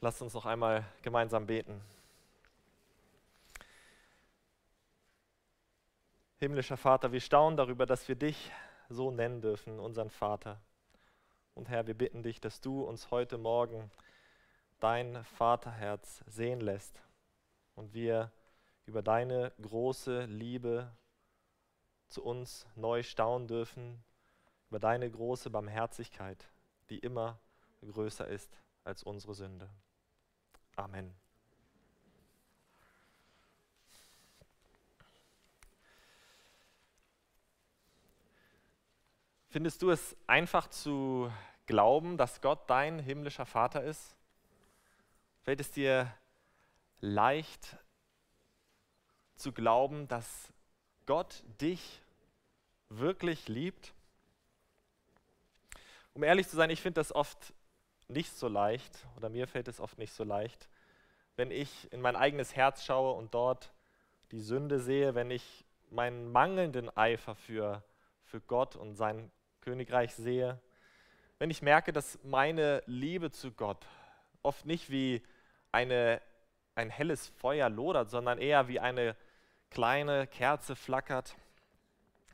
Lasst uns noch einmal gemeinsam beten. Himmlischer Vater, wir staunen darüber, dass wir dich so nennen dürfen, unseren Vater. Und Herr, wir bitten dich, dass du uns heute Morgen dein Vaterherz sehen lässt und wir über deine große Liebe zu uns neu staunen dürfen, über deine große Barmherzigkeit, die immer größer ist als unsere Sünde. Amen. Findest du es einfach zu glauben, dass Gott dein himmlischer Vater ist? Fällt es dir leicht zu glauben, dass Gott dich wirklich liebt? Um ehrlich zu sein, ich finde das oft nicht so leicht, oder mir fällt es oft nicht so leicht, wenn ich in mein eigenes Herz schaue und dort die Sünde sehe, wenn ich meinen mangelnden Eifer für, für Gott und sein Königreich sehe, wenn ich merke, dass meine Liebe zu Gott oft nicht wie eine, ein helles Feuer lodert, sondern eher wie eine kleine Kerze flackert,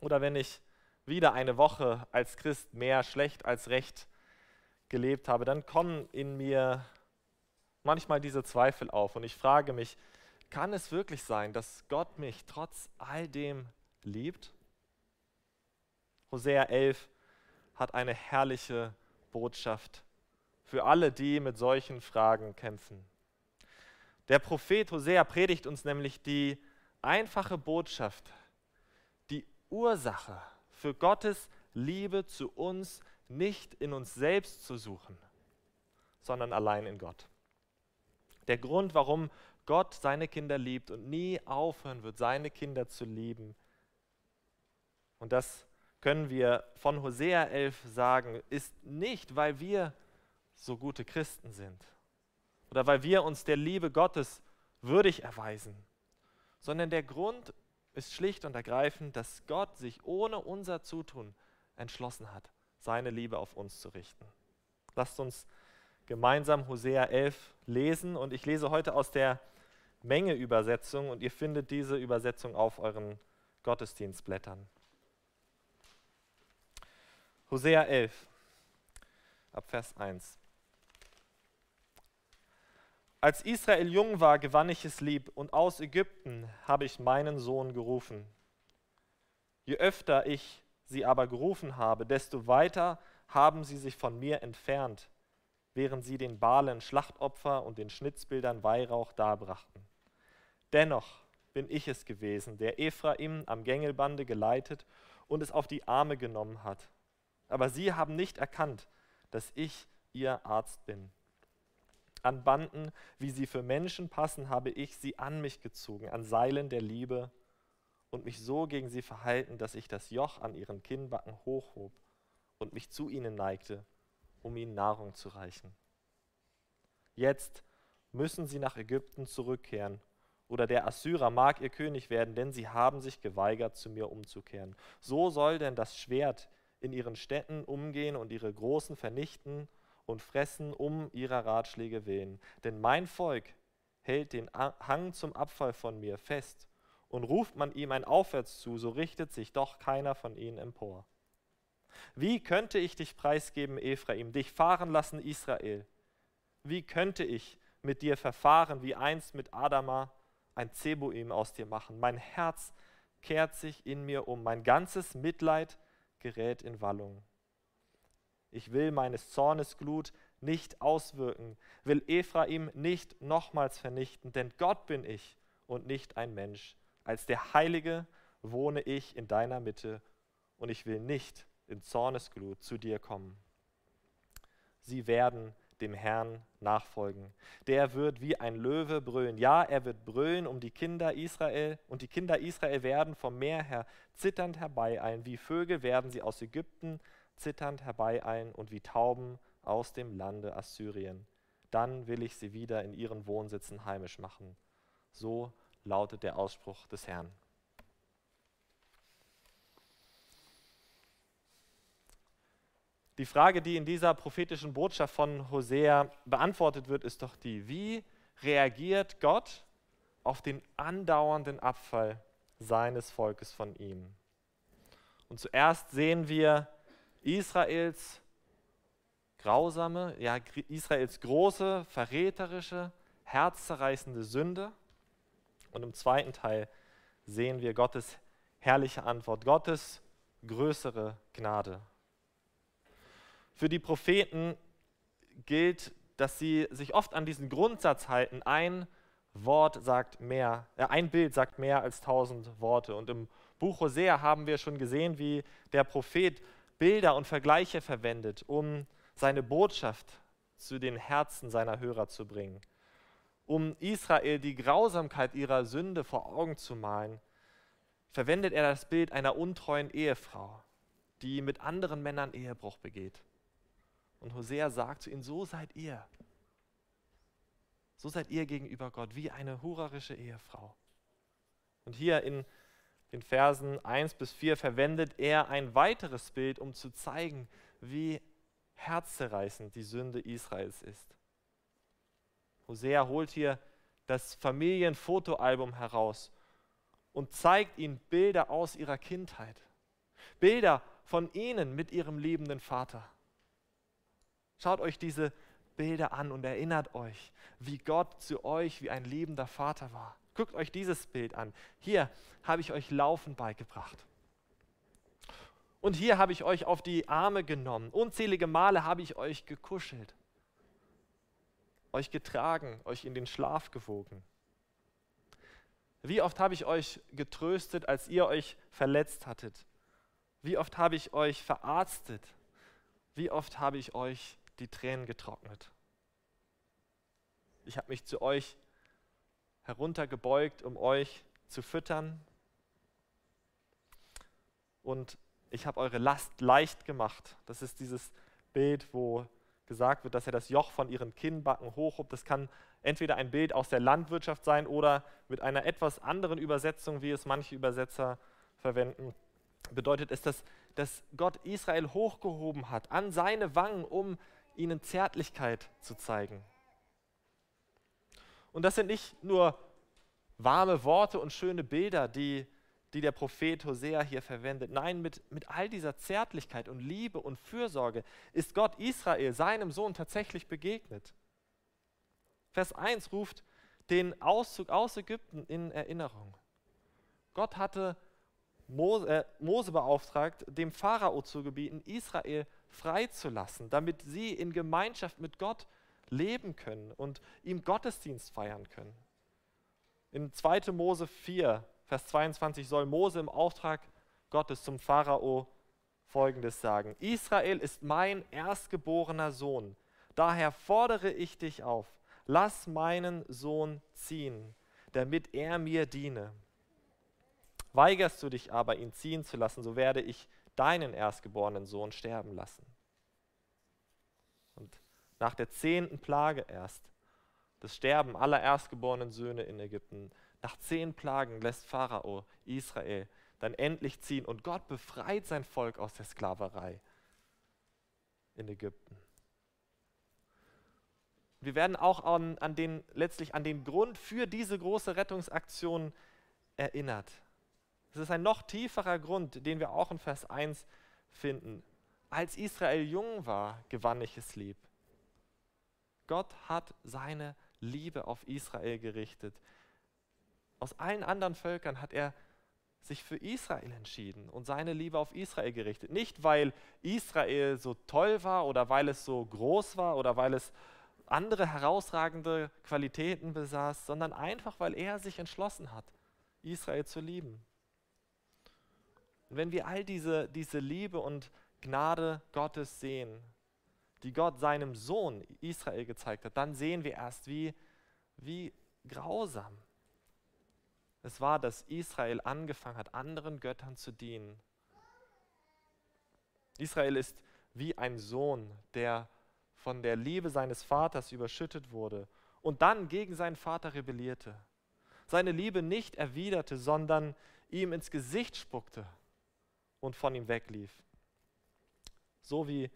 oder wenn ich wieder eine Woche als Christ mehr schlecht als recht gelebt habe, dann kommen in mir manchmal diese Zweifel auf und ich frage mich, kann es wirklich sein, dass Gott mich trotz all dem liebt? Hosea 11 hat eine herrliche Botschaft für alle, die mit solchen Fragen kämpfen. Der Prophet Hosea predigt uns nämlich die einfache Botschaft, die Ursache für Gottes Liebe zu uns nicht in uns selbst zu suchen, sondern allein in Gott. Der Grund, warum Gott seine Kinder liebt und nie aufhören wird, seine Kinder zu lieben. Und das können wir von Hosea 11 sagen, ist nicht, weil wir so gute Christen sind oder weil wir uns der Liebe Gottes würdig erweisen, sondern der Grund ist schlicht und ergreifend, dass Gott sich ohne unser Zutun entschlossen hat, seine Liebe auf uns zu richten. Lasst uns gemeinsam Hosea 11 lesen und ich lese heute aus der Menge-Übersetzung und ihr findet diese Übersetzung auf euren Gottesdienstblättern. Hosea 11, ab Vers 1. Als Israel jung war, gewann ich es lieb, und aus Ägypten habe ich meinen Sohn gerufen. Je öfter ich sie aber gerufen habe, desto weiter haben sie sich von mir entfernt, während sie den Balen Schlachtopfer und den Schnitzbildern Weihrauch darbrachten. Dennoch bin ich es gewesen, der Ephraim am Gängelbande geleitet und es auf die Arme genommen hat. Aber sie haben nicht erkannt, dass ich ihr Arzt bin. An Banden, wie sie für Menschen passen, habe ich sie an mich gezogen, an Seilen der Liebe und mich so gegen sie verhalten, dass ich das Joch an ihren Kinnbacken hochhob und mich zu ihnen neigte, um ihnen Nahrung zu reichen. Jetzt müssen sie nach Ägypten zurückkehren, oder der Assyrer mag ihr König werden, denn sie haben sich geweigert, zu mir umzukehren. So soll denn das Schwert in ihren Städten umgehen und ihre Großen vernichten und fressen um ihrer Ratschläge willen. Denn mein Volk hält den Hang zum Abfall von mir fest und ruft man ihm ein Aufwärts zu, so richtet sich doch keiner von ihnen empor. Wie könnte ich dich preisgeben, Ephraim, dich fahren lassen, Israel? Wie könnte ich mit dir verfahren, wie einst mit Adama ein Zeboim aus dir machen? Mein Herz kehrt sich in mir um, mein ganzes Mitleid gerät in Wallung. Ich will meines Zornes Glut nicht auswirken, will Ephraim nicht nochmals vernichten, denn Gott bin ich und nicht ein Mensch, als der Heilige wohne ich in deiner Mitte und ich will nicht in Zornesglut zu dir kommen. Sie werden dem Herrn nachfolgen. Der wird wie ein Löwe brüllen. Ja, er wird brüllen um die Kinder Israel und die Kinder Israel werden vom Meer her zitternd herbeieilen. Wie Vögel werden sie aus Ägypten zitternd herbeieilen und wie Tauben aus dem Lande Assyrien. Dann will ich sie wieder in ihren Wohnsitzen heimisch machen. So lautet der Ausspruch des Herrn. Die Frage, die in dieser prophetischen Botschaft von Hosea beantwortet wird, ist doch die, wie reagiert Gott auf den andauernden Abfall seines Volkes von ihm? Und zuerst sehen wir Israels grausame, ja, Israels große, verräterische, herzzerreißende Sünde. Und im zweiten Teil sehen wir Gottes herrliche Antwort, Gottes größere Gnade. Für die Propheten gilt, dass sie sich oft an diesen Grundsatz halten, ein Wort sagt mehr, äh, ein Bild sagt mehr als tausend Worte. Und im Buch Hosea haben wir schon gesehen, wie der Prophet Bilder und Vergleiche verwendet, um seine Botschaft zu den Herzen seiner Hörer zu bringen, um Israel die Grausamkeit ihrer Sünde vor Augen zu malen, verwendet er das Bild einer untreuen Ehefrau, die mit anderen Männern Ehebruch begeht. Und Hosea sagt zu ihnen, so seid ihr. So seid ihr gegenüber Gott wie eine hurerische Ehefrau. Und hier in den Versen 1 bis 4 verwendet er ein weiteres Bild, um zu zeigen, wie herzzerreißend die Sünde Israels ist. Hosea holt hier das Familienfotoalbum heraus und zeigt ihnen Bilder aus ihrer Kindheit. Bilder von ihnen mit ihrem liebenden Vater. Schaut euch diese Bilder an und erinnert euch, wie Gott zu euch wie ein liebender Vater war. Guckt euch dieses Bild an. Hier habe ich euch Laufen beigebracht. Und hier habe ich euch auf die Arme genommen. Unzählige Male habe ich euch gekuschelt, euch getragen, euch in den Schlaf gewogen. Wie oft habe ich euch getröstet, als ihr euch verletzt hattet? Wie oft habe ich euch verarztet? Wie oft habe ich euch die Tränen getrocknet? Ich habe mich zu euch heruntergebeugt, um euch zu füttern. Und ich habe eure Last leicht gemacht. Das ist dieses Bild, wo gesagt wird, dass er das Joch von ihren Kinnbacken hochhob. Das kann entweder ein Bild aus der Landwirtschaft sein oder mit einer etwas anderen Übersetzung, wie es manche Übersetzer verwenden, bedeutet es, dass, dass Gott Israel hochgehoben hat an seine Wangen, um ihnen Zärtlichkeit zu zeigen. Und das sind nicht nur warme Worte und schöne Bilder, die die der Prophet Hosea hier verwendet. Nein, mit, mit all dieser Zärtlichkeit und Liebe und Fürsorge ist Gott Israel, seinem Sohn, tatsächlich begegnet. Vers 1 ruft den Auszug aus Ägypten in Erinnerung. Gott hatte Mose, äh, Mose beauftragt, dem Pharao zu gebieten, Israel freizulassen, damit sie in Gemeinschaft mit Gott leben können und ihm Gottesdienst feiern können. In 2. Mose 4 Vers 22 soll Mose im Auftrag Gottes zum Pharao Folgendes sagen. Israel ist mein erstgeborener Sohn. Daher fordere ich dich auf, lass meinen Sohn ziehen, damit er mir diene. Weigerst du dich aber, ihn ziehen zu lassen, so werde ich deinen erstgeborenen Sohn sterben lassen. Und nach der zehnten Plage erst, das Sterben aller erstgeborenen Söhne in Ägypten, nach zehn Plagen lässt Pharao Israel dann endlich ziehen und Gott befreit sein Volk aus der Sklaverei in Ägypten. Wir werden auch an, an den, letztlich an den Grund für diese große Rettungsaktion erinnert. Es ist ein noch tieferer Grund, den wir auch in Vers 1 finden. Als Israel jung war, gewann ich es lieb. Gott hat seine Liebe auf Israel gerichtet. Aus allen anderen Völkern hat er sich für Israel entschieden und seine Liebe auf Israel gerichtet. Nicht, weil Israel so toll war oder weil es so groß war oder weil es andere herausragende Qualitäten besaß, sondern einfach, weil er sich entschlossen hat, Israel zu lieben. Und wenn wir all diese, diese Liebe und Gnade Gottes sehen, die Gott seinem Sohn Israel gezeigt hat, dann sehen wir erst, wie, wie grausam es war, dass Israel angefangen hat, anderen Göttern zu dienen. Israel ist wie ein Sohn, der von der Liebe seines Vaters überschüttet wurde und dann gegen seinen Vater rebellierte. Seine Liebe nicht erwiderte, sondern ihm ins Gesicht spuckte und von ihm weglief. So wie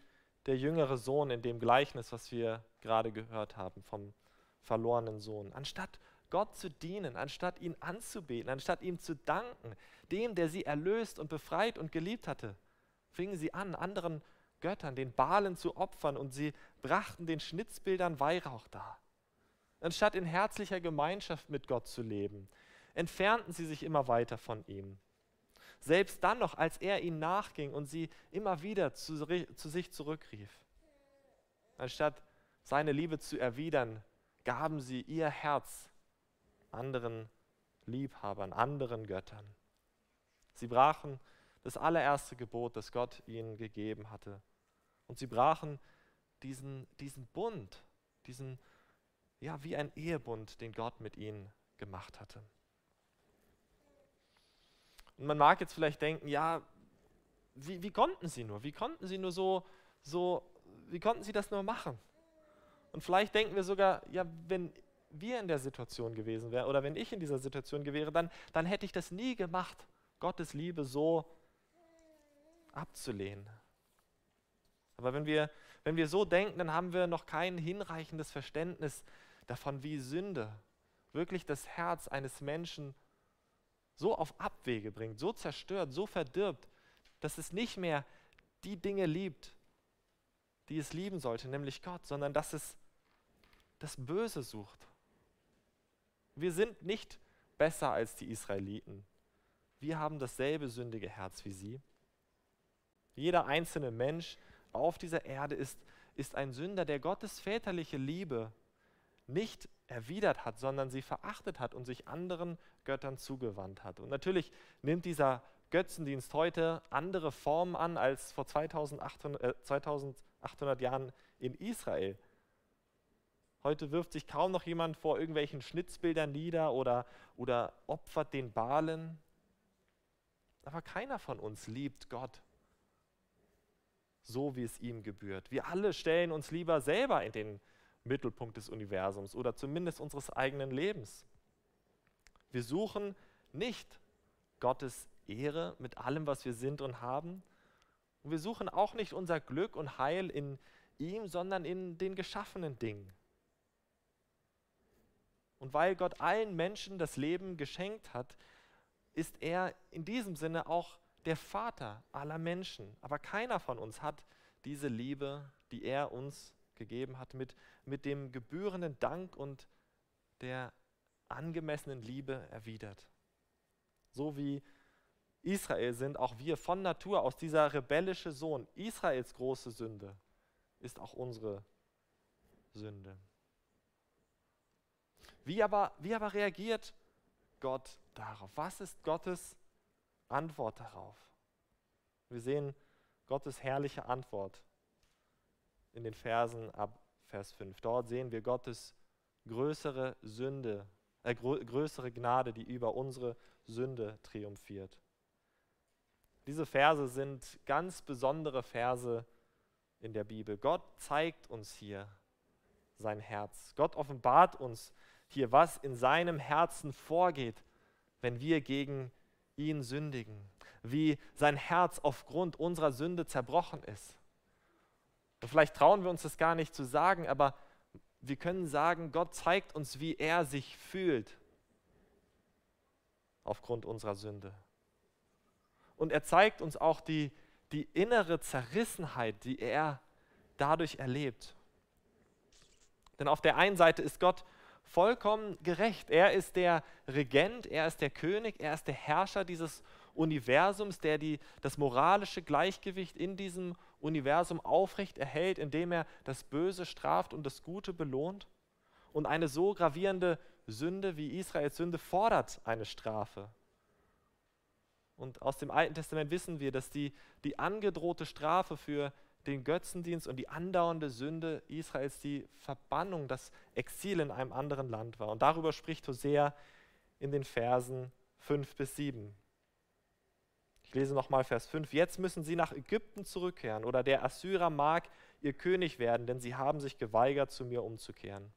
der jüngere Sohn in dem Gleichnis, was wir gerade gehört haben vom verlorenen Sohn. Anstatt Gott zu dienen, anstatt ihn anzubeten, anstatt ihm zu danken, dem, der sie erlöst und befreit und geliebt hatte, fingen sie an, anderen Göttern, den Balen zu opfern und sie brachten den Schnitzbildern Weihrauch dar. Anstatt in herzlicher Gemeinschaft mit Gott zu leben, entfernten sie sich immer weiter von ihm. Selbst dann noch, als er ihnen nachging und sie immer wieder zu, zu sich zurückrief. Anstatt seine Liebe zu erwidern, gaben sie ihr Herz anderen Liebhabern, anderen Göttern. Sie brachen das allererste Gebot, das Gott ihnen gegeben hatte. Und sie brachen diesen, diesen Bund, diesen, ja, wie ein Ehebund, den Gott mit ihnen gemacht hatte. Und man mag jetzt vielleicht denken, ja, wie, wie konnten sie nur? Wie konnten sie nur so, so, wie konnten sie das nur machen? Und vielleicht denken wir sogar, ja, wenn wir in der Situation gewesen wären oder wenn ich in dieser Situation gewesen dann, dann hätte ich das nie gemacht, Gottes Liebe so abzulehnen. Aber wenn wir, wenn wir so denken, dann haben wir noch kein hinreichendes Verständnis davon, wie Sünde wirklich das Herz eines Menschen so auf Abwege bringt, so zerstört, so verdirbt, dass es nicht mehr die Dinge liebt, die es lieben sollte, nämlich Gott, sondern dass es das Böse sucht. Wir sind nicht besser als die Israeliten. Wir haben dasselbe sündige Herz wie sie. Jeder einzelne Mensch auf dieser Erde ist, ist ein Sünder, der Gottes väterliche Liebe nicht erwidert hat, sondern sie verachtet hat und sich anderen Göttern zugewandt hat. Und natürlich nimmt dieser Götzendienst heute andere Formen an als vor 2800, äh, 2800 Jahren in Israel. Heute wirft sich kaum noch jemand vor irgendwelchen Schnitzbildern nieder oder, oder opfert den Balen. Aber keiner von uns liebt Gott so, wie es ihm gebührt. Wir alle stellen uns lieber selber in den Mittelpunkt des Universums oder zumindest unseres eigenen Lebens. Wir suchen nicht Gottes Ehre mit allem, was wir sind und haben. Und wir suchen auch nicht unser Glück und Heil in ihm, sondern in den geschaffenen Dingen. Und weil Gott allen Menschen das Leben geschenkt hat, ist er in diesem Sinne auch der Vater aller Menschen. Aber keiner von uns hat diese Liebe, die er uns gegeben hat, mit, mit dem gebührenden Dank und der angemessenen Liebe erwidert. So wie Israel sind auch wir von Natur aus dieser rebellische Sohn. Israels große Sünde ist auch unsere Sünde. Wie aber, wie aber reagiert Gott darauf? Was ist Gottes Antwort darauf? Wir sehen Gottes herrliche Antwort in den Versen ab Vers 5. Dort sehen wir Gottes größere Sünde, äh, größere Gnade, die über unsere Sünde triumphiert. Diese Verse sind ganz besondere Verse in der Bibel. Gott zeigt uns hier sein Herz. Gott offenbart uns hier, was in seinem Herzen vorgeht, wenn wir gegen ihn sündigen, wie sein Herz aufgrund unserer Sünde zerbrochen ist. Und vielleicht trauen wir uns das gar nicht zu sagen, aber wir können sagen, Gott zeigt uns, wie er sich fühlt aufgrund unserer Sünde. Und er zeigt uns auch die, die innere Zerrissenheit, die er dadurch erlebt. Denn auf der einen Seite ist Gott vollkommen gerecht. Er ist der Regent, er ist der König, er ist der Herrscher dieses Universums, der die, das moralische Gleichgewicht in diesem Universum aufrecht erhält, indem er das Böse straft und das Gute belohnt. Und eine so gravierende Sünde wie Israels Sünde fordert eine Strafe. Und aus dem Alten Testament wissen wir, dass die, die angedrohte Strafe für den Götzendienst und die andauernde Sünde Israels die Verbannung, das Exil in einem anderen Land war. Und darüber spricht Hosea in den Versen 5 bis 7. Ich lese nochmal Vers 5. Jetzt müssen sie nach Ägypten zurückkehren oder der Assyrer mag ihr König werden, denn sie haben sich geweigert, zu mir umzukehren.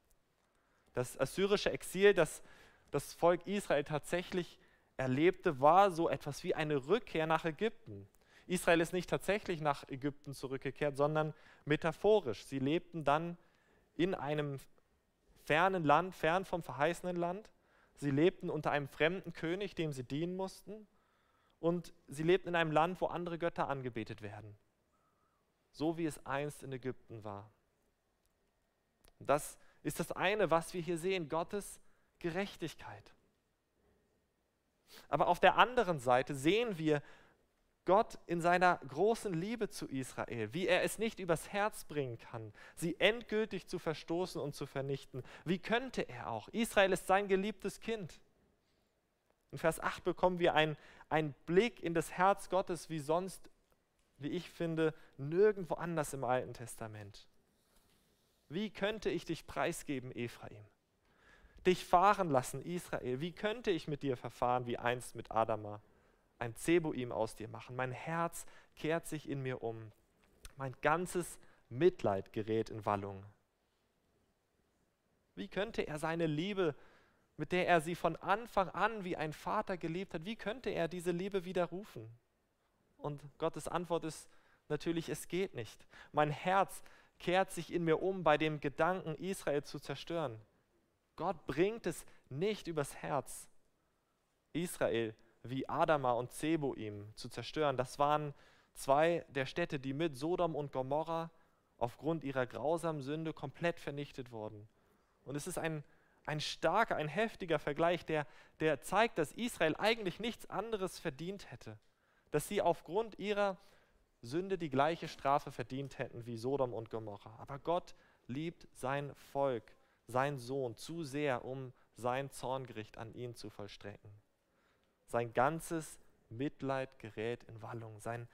Das assyrische Exil, das das Volk Israel tatsächlich erlebte, war so etwas wie eine Rückkehr nach Ägypten. Israel ist nicht tatsächlich nach Ägypten zurückgekehrt, sondern metaphorisch. Sie lebten dann in einem fernen Land, fern vom verheißenen Land. Sie lebten unter einem fremden König, dem sie dienen mussten. Und sie lebten in einem Land, wo andere Götter angebetet werden. So wie es einst in Ägypten war. Das ist das eine, was wir hier sehen, Gottes Gerechtigkeit. Aber auf der anderen Seite sehen wir Gott in seiner großen Liebe zu Israel, wie er es nicht übers Herz bringen kann, sie endgültig zu verstoßen und zu vernichten. Wie könnte er auch? Israel ist sein geliebtes Kind. In Vers 8 bekommen wir einen, einen Blick in das Herz Gottes, wie sonst, wie ich finde, nirgendwo anders im Alten Testament. Wie könnte ich dich preisgeben, Ephraim? Dich fahren lassen, Israel. Wie könnte ich mit dir verfahren, wie einst mit Adama? Ein Zeboim aus dir machen. Mein Herz kehrt sich in mir um. Mein ganzes Mitleid gerät in Wallung. Wie könnte er seine Liebe, mit der er sie von Anfang an wie ein Vater geliebt hat, wie könnte er diese Liebe widerrufen? Und Gottes Antwort ist natürlich, es geht nicht. Mein Herz kehrt sich in mir um bei dem Gedanken, Israel zu zerstören. Gott bringt es nicht übers Herz, Israel wie Adama und Zeboim zu zerstören. Das waren zwei der Städte, die mit Sodom und Gomorra aufgrund ihrer grausamen Sünde komplett vernichtet wurden. Und es ist ein, ein starker, ein heftiger Vergleich, der, der zeigt, dass Israel eigentlich nichts anderes verdient hätte. Dass sie aufgrund ihrer Sünde die gleiche Strafe verdient hätten wie Sodom und Gomorra. Aber Gott liebt sein Volk, sein Sohn zu sehr, um sein Zorngericht an ihn zu vollstrecken. Sein ganzes Mitleid gerät in Wallung. Sein,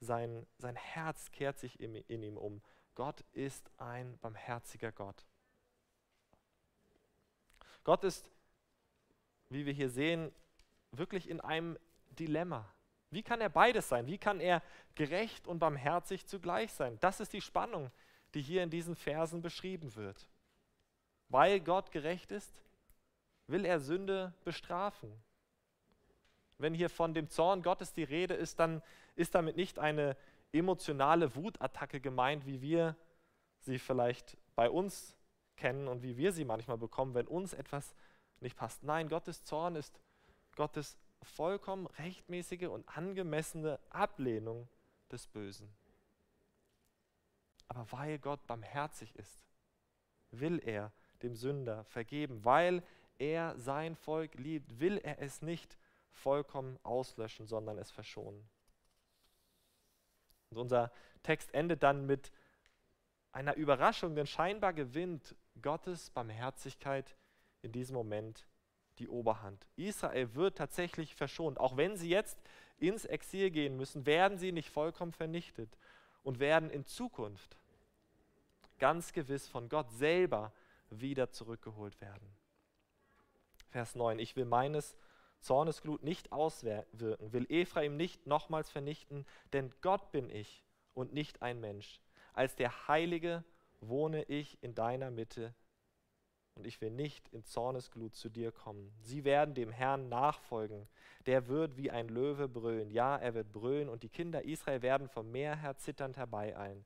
sein, sein Herz kehrt sich in, in ihm um. Gott ist ein barmherziger Gott. Gott ist, wie wir hier sehen, wirklich in einem Dilemma. Wie kann er beides sein? Wie kann er gerecht und barmherzig zugleich sein? Das ist die Spannung, die hier in diesen Versen beschrieben wird. Weil Gott gerecht ist, will er Sünde bestrafen. Wenn hier von dem Zorn Gottes die Rede ist, dann ist damit nicht eine emotionale Wutattacke gemeint, wie wir sie vielleicht bei uns kennen und wie wir sie manchmal bekommen, wenn uns etwas nicht passt. Nein, Gottes Zorn ist Gottes vollkommen rechtmäßige und angemessene Ablehnung des Bösen. Aber weil Gott barmherzig ist, will er dem Sünder vergeben. Weil er sein Volk liebt, will er es nicht vollkommen auslöschen, sondern es verschonen. Und unser Text endet dann mit einer Überraschung, denn scheinbar gewinnt Gottes Barmherzigkeit in diesem Moment die Oberhand. Israel wird tatsächlich verschont. Auch wenn sie jetzt ins Exil gehen müssen, werden sie nicht vollkommen vernichtet und werden in Zukunft ganz gewiss von Gott selber wieder zurückgeholt werden. Vers 9. Ich will meines Zornesglut nicht auswirken, will Ephraim nicht nochmals vernichten, denn Gott bin ich und nicht ein Mensch. Als der Heilige wohne ich in deiner Mitte und ich will nicht in Zornesglut zu dir kommen. Sie werden dem Herrn nachfolgen. Der wird wie ein Löwe brüllen. Ja, er wird brüllen und die Kinder Israel werden vom Meer her zitternd herbeieilen.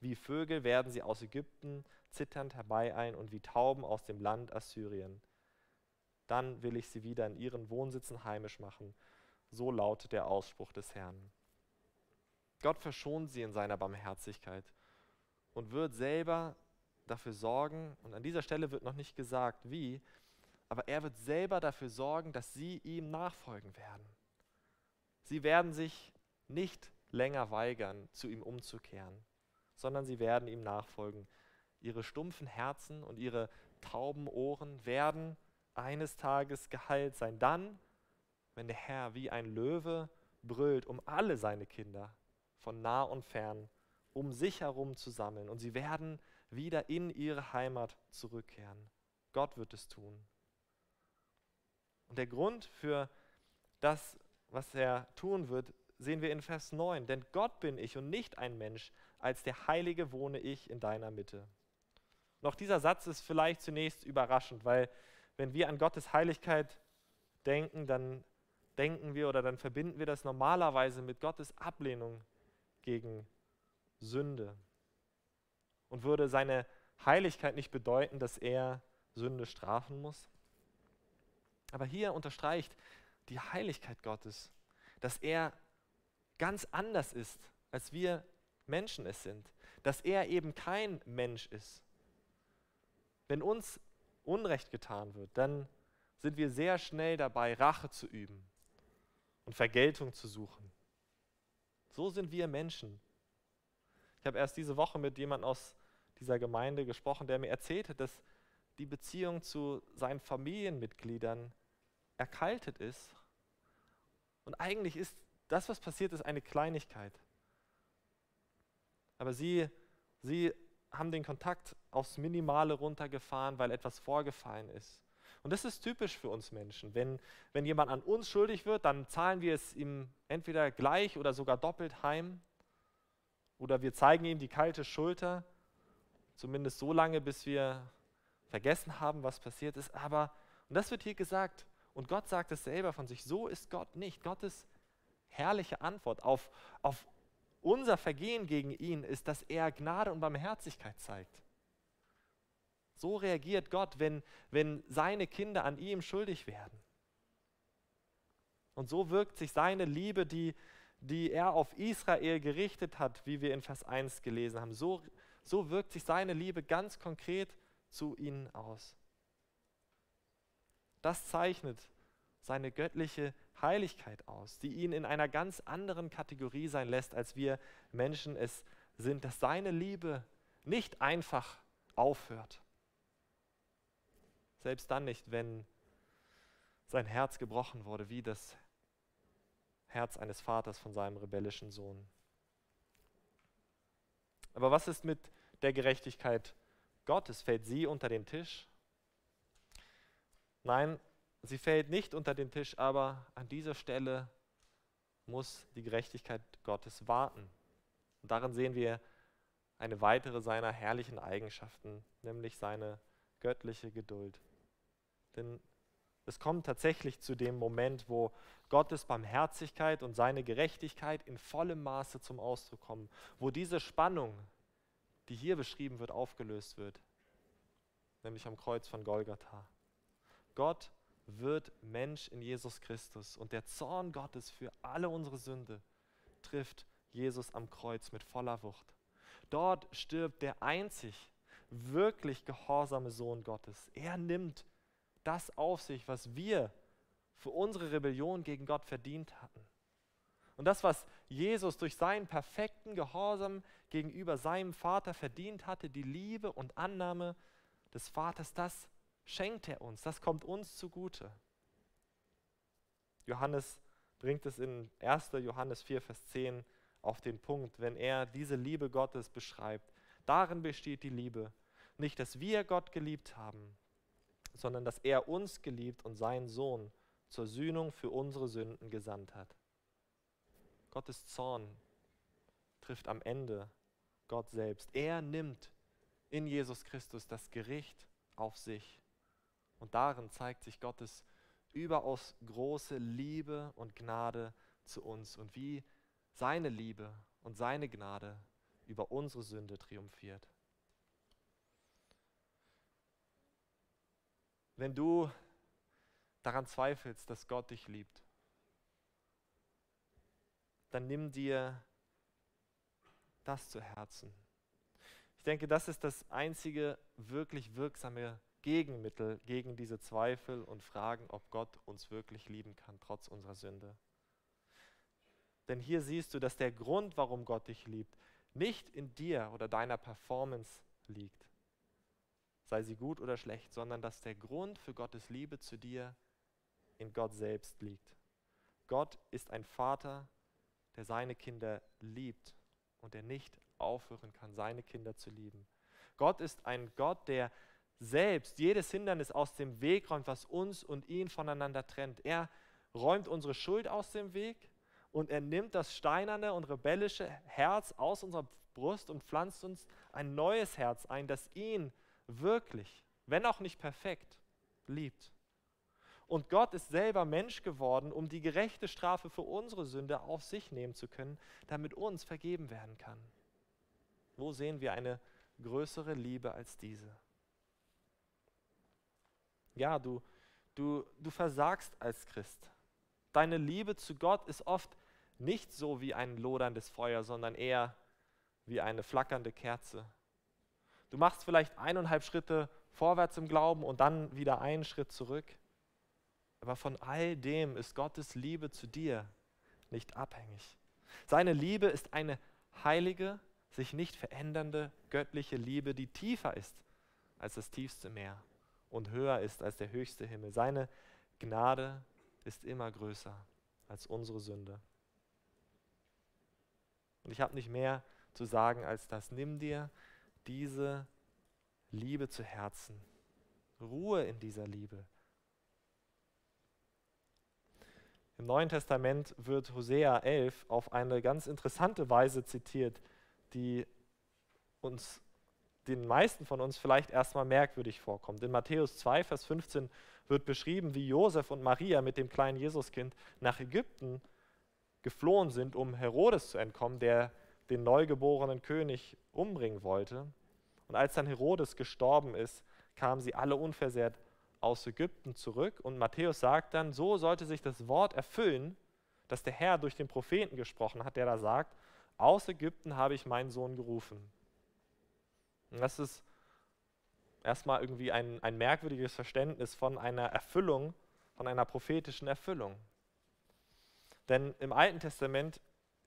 Wie Vögel werden sie aus Ägypten zitternd herbeieilen und wie Tauben aus dem Land Assyrien. Dann will ich sie wieder in ihren Wohnsitzen heimisch machen. So lautet der Ausspruch des Herrn. Gott verschont sie in seiner Barmherzigkeit und wird selber dafür sorgen, und an dieser Stelle wird noch nicht gesagt, wie, aber er wird selber dafür sorgen, dass sie ihm nachfolgen werden. Sie werden sich nicht länger weigern, zu ihm umzukehren, sondern sie werden ihm nachfolgen. Ihre stumpfen Herzen und ihre tauben Ohren werden eines Tages geheilt sein. Dann, wenn der Herr wie ein Löwe brüllt, um alle seine Kinder von nah und fern um sich herum zu sammeln. Und sie werden wieder in ihre Heimat zurückkehren. Gott wird es tun. Und der Grund für das, was er tun wird, sehen wir in Vers 9. Denn Gott bin ich und nicht ein Mensch, als der Heilige wohne ich in deiner Mitte. Noch dieser Satz ist vielleicht zunächst überraschend, weil wenn wir an Gottes Heiligkeit denken, dann, denken wir oder dann verbinden wir das normalerweise mit Gottes Ablehnung gegen Sünde. Und würde seine Heiligkeit nicht bedeuten, dass er Sünde strafen muss? Aber hier unterstreicht die Heiligkeit Gottes, dass er ganz anders ist, als wir Menschen es sind, dass er eben kein Mensch ist. Wenn uns Unrecht getan wird, dann sind wir sehr schnell dabei, Rache zu üben und Vergeltung zu suchen. So sind wir Menschen. Ich habe erst diese Woche mit jemandem aus dieser Gemeinde gesprochen, der mir erzählte, dass die Beziehung zu seinen Familienmitgliedern erkaltet ist. Und eigentlich ist das, was passiert ist, eine Kleinigkeit. Aber sie, sie haben den Kontakt aufs Minimale runtergefahren, weil etwas vorgefallen ist. Und das ist typisch für uns Menschen. Wenn, wenn jemand an uns schuldig wird, dann zahlen wir es ihm entweder gleich oder sogar doppelt heim. Oder wir zeigen ihm die kalte Schulter, zumindest so lange, bis wir vergessen haben, was passiert ist. Aber, und das wird hier gesagt, und Gott sagt es selber von sich, so ist Gott nicht. Gottes herrliche Antwort auf, auf unser Vergehen gegen ihn ist, dass er Gnade und Barmherzigkeit zeigt. So reagiert Gott, wenn, wenn seine Kinder an ihm schuldig werden. Und so wirkt sich seine Liebe, die, die er auf Israel gerichtet hat, wie wir in Vers 1 gelesen haben, so, so wirkt sich seine Liebe ganz konkret zu ihnen aus. Das zeichnet seine göttliche Heiligkeit aus, die ihn in einer ganz anderen Kategorie sein lässt, als wir Menschen es sind, dass seine Liebe nicht einfach aufhört. Selbst dann nicht, wenn sein Herz gebrochen wurde, wie das Herz eines Vaters von seinem rebellischen Sohn. Aber was ist mit der Gerechtigkeit Gottes? Fällt sie unter den Tisch? Nein, sie fällt nicht unter den Tisch, aber an dieser Stelle muss die Gerechtigkeit Gottes warten. Und darin sehen wir eine weitere seiner herrlichen Eigenschaften, nämlich seine göttliche Geduld. Denn es kommt tatsächlich zu dem Moment, wo Gottes Barmherzigkeit und seine Gerechtigkeit in vollem Maße zum Ausdruck kommen, wo diese Spannung, die hier beschrieben wird, aufgelöst wird, nämlich am Kreuz von Golgatha. Gott wird Mensch in Jesus Christus und der Zorn Gottes für alle unsere Sünde trifft Jesus am Kreuz mit voller Wucht. Dort stirbt der einzig wirklich gehorsame Sohn Gottes. Er nimmt das auf sich, was wir für unsere Rebellion gegen Gott verdient hatten. Und das, was Jesus durch seinen perfekten Gehorsam gegenüber seinem Vater verdient hatte, die Liebe und Annahme des Vaters, das schenkt er uns, das kommt uns zugute. Johannes bringt es in 1. Johannes 4, Vers 10 auf den Punkt, wenn er diese Liebe Gottes beschreibt. Darin besteht die Liebe. Nicht, dass wir Gott geliebt haben, sondern dass er uns geliebt und seinen Sohn zur Sühnung für unsere Sünden gesandt hat. Gottes Zorn trifft am Ende Gott selbst. Er nimmt in Jesus Christus das Gericht auf sich. Und darin zeigt sich Gottes überaus große Liebe und Gnade zu uns und wie seine Liebe und seine Gnade über unsere Sünde triumphiert. Wenn du daran zweifelst, dass Gott dich liebt, dann nimm dir das zu Herzen. Ich denke, das ist das einzige wirklich wirksame Gegenmittel gegen diese Zweifel und Fragen, ob Gott uns wirklich lieben kann, trotz unserer Sünde. Denn hier siehst du, dass der Grund, warum Gott dich liebt, nicht in dir oder deiner Performance liegt, sei sie gut oder schlecht, sondern dass der Grund für Gottes Liebe zu dir in Gott selbst liegt. Gott ist ein Vater, der seine Kinder liebt und der nicht aufhören kann, seine Kinder zu lieben. Gott ist ein Gott, der selbst jedes Hindernis aus dem Weg räumt, was uns und ihn voneinander trennt. Er räumt unsere Schuld aus dem Weg und er nimmt das steinerne und rebellische Herz aus unserer Brust und pflanzt uns ein neues Herz ein, das ihn wirklich, wenn auch nicht perfekt, liebt. Und Gott ist selber Mensch geworden, um die gerechte Strafe für unsere Sünde auf sich nehmen zu können, damit uns vergeben werden kann. Wo sehen wir eine größere Liebe als diese? Ja, du, du, du versagst als Christ. Deine Liebe zu Gott ist oft nicht so wie ein loderndes Feuer, sondern eher wie eine flackernde Kerze. Du machst vielleicht eineinhalb Schritte vorwärts im Glauben und dann wieder einen Schritt zurück. Aber von all dem ist Gottes Liebe zu dir nicht abhängig. Seine Liebe ist eine heilige, sich nicht verändernde, göttliche Liebe, die tiefer ist als das tiefste Meer und höher ist als der höchste Himmel. Seine Gnade ist immer größer als unsere Sünde. Und ich habe nicht mehr zu sagen als das. Nimm dir diese Liebe zu Herzen. Ruhe in dieser Liebe. Im Neuen Testament wird Hosea 11 auf eine ganz interessante Weise zitiert, die uns, den meisten von uns vielleicht erstmal merkwürdig vorkommt. In Matthäus 2, Vers 15 wird beschrieben, wie Josef und Maria mit dem kleinen Jesuskind nach Ägypten geflohen sind, um Herodes zu entkommen, der den neugeborenen König umbringen wollte. Und als dann Herodes gestorben ist, kamen sie alle unversehrt aus Ägypten zurück. Und Matthäus sagt dann, so sollte sich das Wort erfüllen, das der Herr durch den Propheten gesprochen hat, der da sagt, aus Ägypten habe ich meinen Sohn gerufen. Und das ist erstmal irgendwie ein, ein merkwürdiges Verständnis von einer Erfüllung, von einer prophetischen Erfüllung. Denn im Alten Testament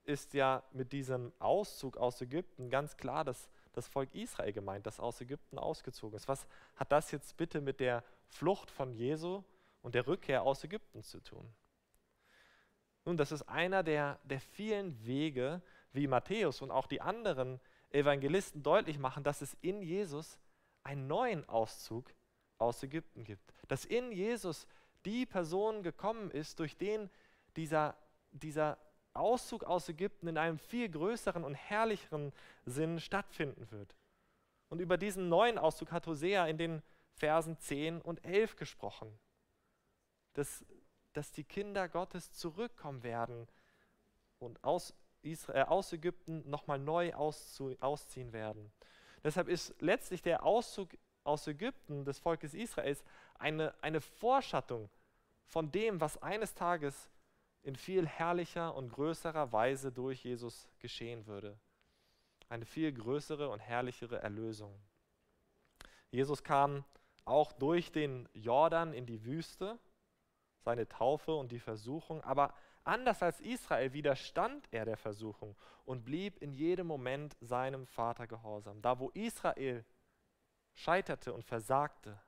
ist ja mit diesem Auszug aus Ägypten ganz klar dass das Volk Israel gemeint, das aus Ägypten ausgezogen ist. Was hat das jetzt bitte mit der Flucht von Jesu und der Rückkehr aus Ägypten zu tun? Nun, das ist einer der, der vielen Wege, wie Matthäus und auch die anderen Evangelisten deutlich machen, dass es in Jesus einen neuen Auszug aus Ägypten gibt. Dass in Jesus die Person gekommen ist, durch den dieser, dieser Auszug aus Ägypten in einem viel größeren und herrlicheren Sinn stattfinden wird. Und über diesen neuen Auszug hat Hosea in den Versen 10 und 11 gesprochen, dass, dass die Kinder Gottes zurückkommen werden und aus, Israel, äh, aus Ägypten nochmal neu auszu, ausziehen werden. Deshalb ist letztlich der Auszug aus Ägypten des Volkes Israels eine, eine Vorschattung von dem, was eines Tages in viel herrlicher und größerer Weise durch Jesus geschehen würde. Eine viel größere und herrlichere Erlösung. Jesus kam auch durch den Jordan in die Wüste, seine Taufe und die Versuchung, aber anders als Israel widerstand er der Versuchung und blieb in jedem Moment seinem Vater gehorsam. Da wo Israel scheiterte und versagte,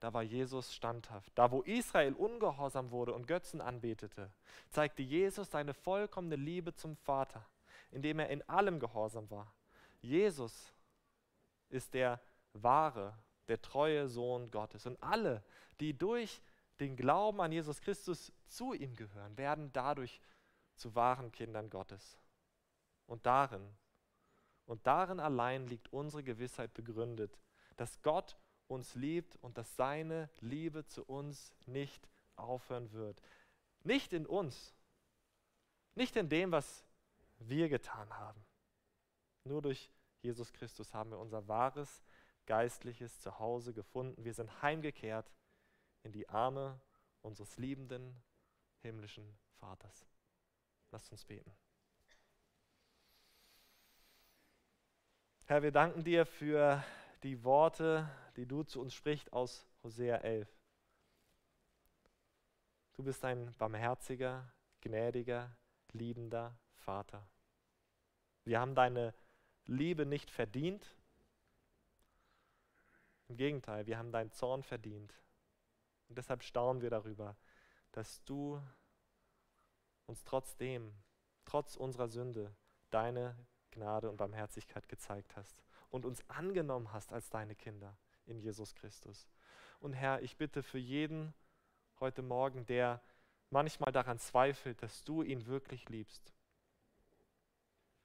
da war Jesus standhaft. Da, wo Israel ungehorsam wurde und Götzen anbetete, zeigte Jesus seine vollkommene Liebe zum Vater, indem er in allem gehorsam war. Jesus ist der wahre, der treue Sohn Gottes. Und alle, die durch den Glauben an Jesus Christus zu ihm gehören, werden dadurch zu wahren Kindern Gottes. Und darin, und darin allein liegt unsere Gewissheit begründet, dass Gott uns liebt und dass seine Liebe zu uns nicht aufhören wird. Nicht in uns, nicht in dem, was wir getan haben. Nur durch Jesus Christus haben wir unser wahres geistliches Zuhause gefunden. Wir sind heimgekehrt in die Arme unseres liebenden himmlischen Vaters. Lasst uns beten. Herr, wir danken dir für die Worte, die du zu uns sprichst aus Hosea 11. Du bist ein barmherziger, gnädiger, liebender Vater. Wir haben deine Liebe nicht verdient. Im Gegenteil, wir haben deinen Zorn verdient. Und deshalb staunen wir darüber, dass du uns trotzdem, trotz unserer Sünde, deine Gnade und Barmherzigkeit gezeigt hast und uns angenommen hast als deine Kinder in Jesus Christus. Und Herr, ich bitte für jeden heute Morgen, der manchmal daran zweifelt, dass du ihn wirklich liebst.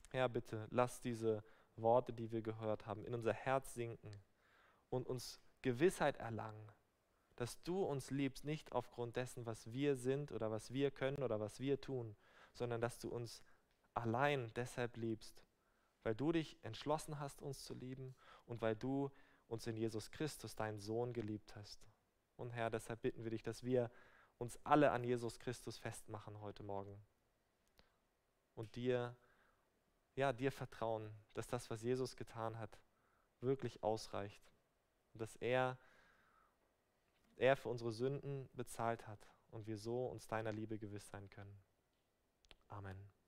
Herr, bitte, lass diese Worte, die wir gehört haben, in unser Herz sinken und uns Gewissheit erlangen, dass du uns liebst, nicht aufgrund dessen, was wir sind oder was wir können oder was wir tun, sondern dass du uns allein deshalb liebst, weil du dich entschlossen hast, uns zu lieben und weil du uns in Jesus Christus, deinen Sohn, geliebt hast. Und Herr, deshalb bitten wir dich, dass wir uns alle an Jesus Christus festmachen heute Morgen und dir, ja, dir vertrauen, dass das, was Jesus getan hat, wirklich ausreicht und dass er, er für unsere Sünden bezahlt hat und wir so uns deiner Liebe gewiss sein können. Amen.